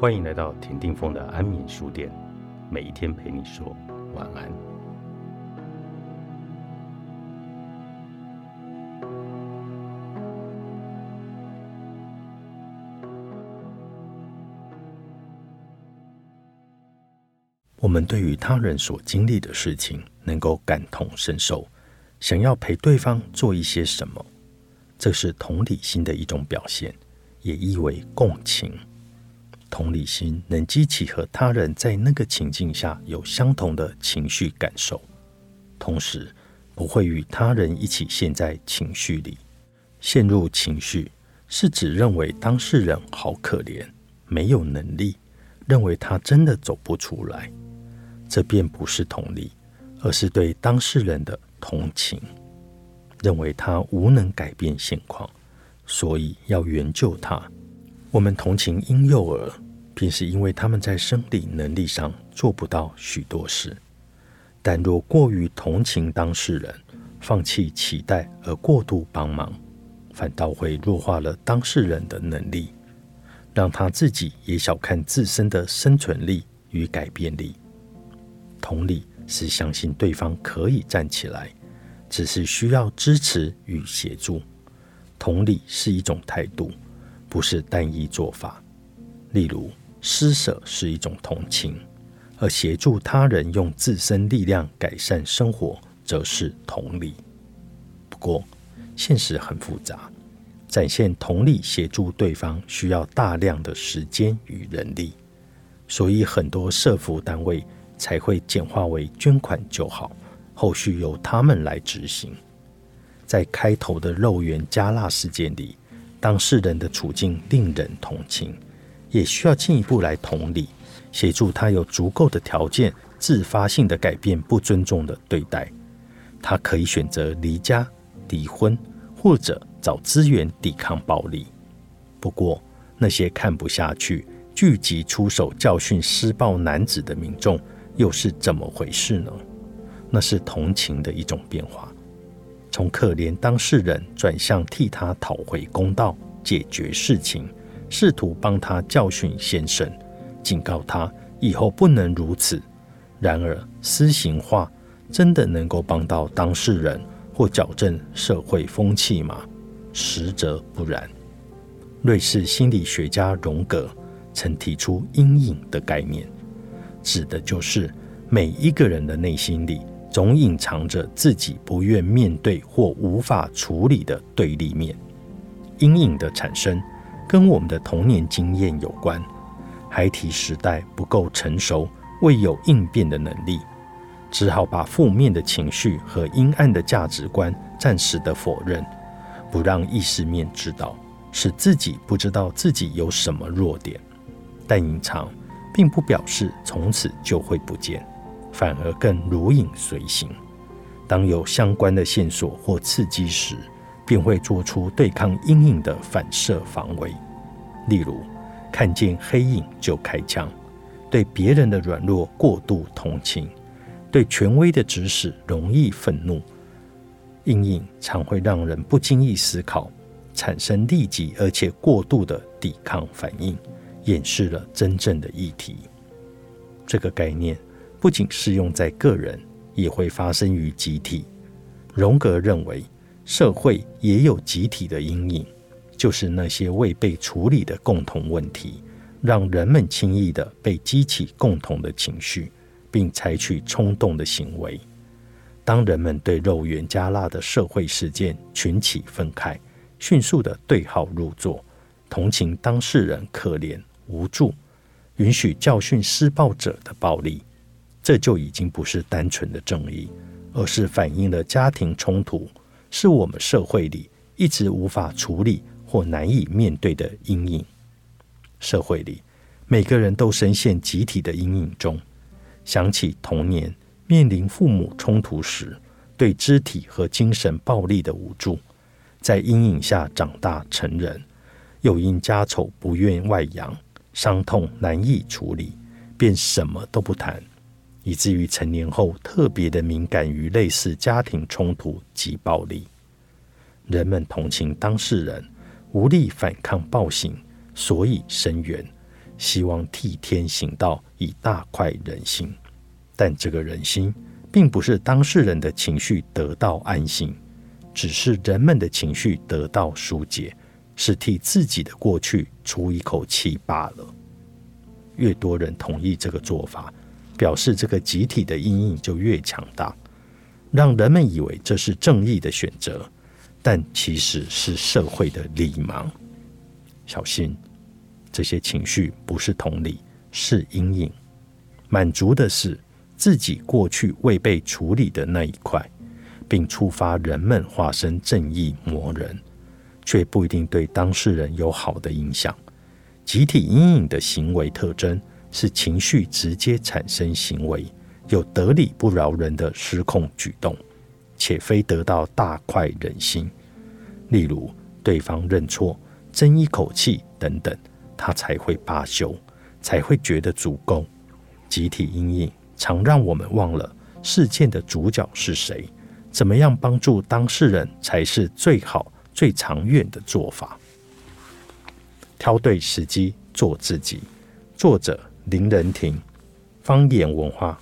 欢迎来到田定峰的安眠书店，每一天陪你说晚安。我们对于他人所经历的事情，能够感同身受，想要陪对方做一些什么，这是同理心的一种表现，也意为共情。同理心能激起和他人在那个情境下有相同的情绪感受，同时不会与他人一起陷在情绪里。陷入情绪是指认为当事人好可怜，没有能力，认为他真的走不出来。这便不是同理，而是对当事人的同情，认为他无能改变现况，所以要援救他。我们同情婴幼儿，便是因为他们在生理能力上做不到许多事。但若过于同情当事人，放弃期待而过度帮忙，反倒会弱化了当事人的能力，让他自己也小看自身的生存力与改变力。同理是相信对方可以站起来，只是需要支持与协助。同理是一种态度。不是单一做法，例如施舍是一种同情，而协助他人用自身力量改善生活，则是同理。不过，现实很复杂，展现同理协助对方需要大量的时间与人力，所以很多社服单位才会简化为捐款就好，后续由他们来执行。在开头的肉圆加辣事件里。当事人的处境令人同情，也需要进一步来同理，协助他有足够的条件自发性的改变不尊重的对待。他可以选择离家、离婚，或者找资源抵抗暴力。不过，那些看不下去、聚集出手教训施暴男子的民众，又是怎么回事呢？那是同情的一种变化。从可怜当事人转向替他讨回公道、解决事情，试图帮他教训先生，警告他以后不能如此。然而，私刑化真的能够帮到当事人或矫正社会风气吗？实则不然。瑞士心理学家荣格曾提出“阴影”的概念，指的就是每一个人的内心里。总隐藏着自己不愿面对或无法处理的对立面。阴影的产生跟我们的童年经验有关。孩提时代不够成熟，未有应变的能力，只好把负面的情绪和阴暗的价值观暂时的否认，不让意识面知道，使自己不知道自己有什么弱点。但隐藏并不表示从此就会不见。反而更如影随形。当有相关的线索或刺激时，便会做出对抗阴影的反射防卫。例如，看见黑影就开枪，对别人的软弱过度同情，对权威的指使容易愤怒。阴影常会让人不经意思考，产生立即而且过度的抵抗反应，掩饰了真正的议题。这个概念。不仅适用在个人，也会发生于集体。荣格认为，社会也有集体的阴影，就是那些未被处理的共同问题，让人们轻易的被激起共同的情绪，并采取冲动的行为。当人们对肉圆加辣的社会事件群起愤慨，迅速的对号入座，同情当事人可怜无助，允许教训施暴者的暴力。这就已经不是单纯的正义，而是反映了家庭冲突是我们社会里一直无法处理或难以面对的阴影。社会里每个人都深陷集体的阴影中。想起童年面临父母冲突时对肢体和精神暴力的无助，在阴影下长大成人，又因家丑不愿外扬，伤痛难以处理，便什么都不谈。以至于成年后特别的敏感于类似家庭冲突及暴力，人们同情当事人无力反抗暴行，所以声援，希望替天行道，以大快人心。但这个人心，并不是当事人的情绪得到安心，只是人们的情绪得到疏解，是替自己的过去出一口气罢了。越多人同意这个做法，表示这个集体的阴影就越强大，让人们以为这是正义的选择，但其实是社会的礼盲。小心。这些情绪不是同理，是阴影。满足的是自己过去未被处理的那一块，并触发人们化身正义魔人，却不一定对当事人有好的影响。集体阴影的行为特征是情绪直接产生行为，有得理不饶人的失控举动，且非得到大快人心。例如，对方认错、争一口气等等。他才会罢休，才会觉得足够。集体阴影常让我们忘了事件的主角是谁，怎么样帮助当事人才是最好、最长远的做法。挑对时机做自己。作者：林仁庭，方言文化。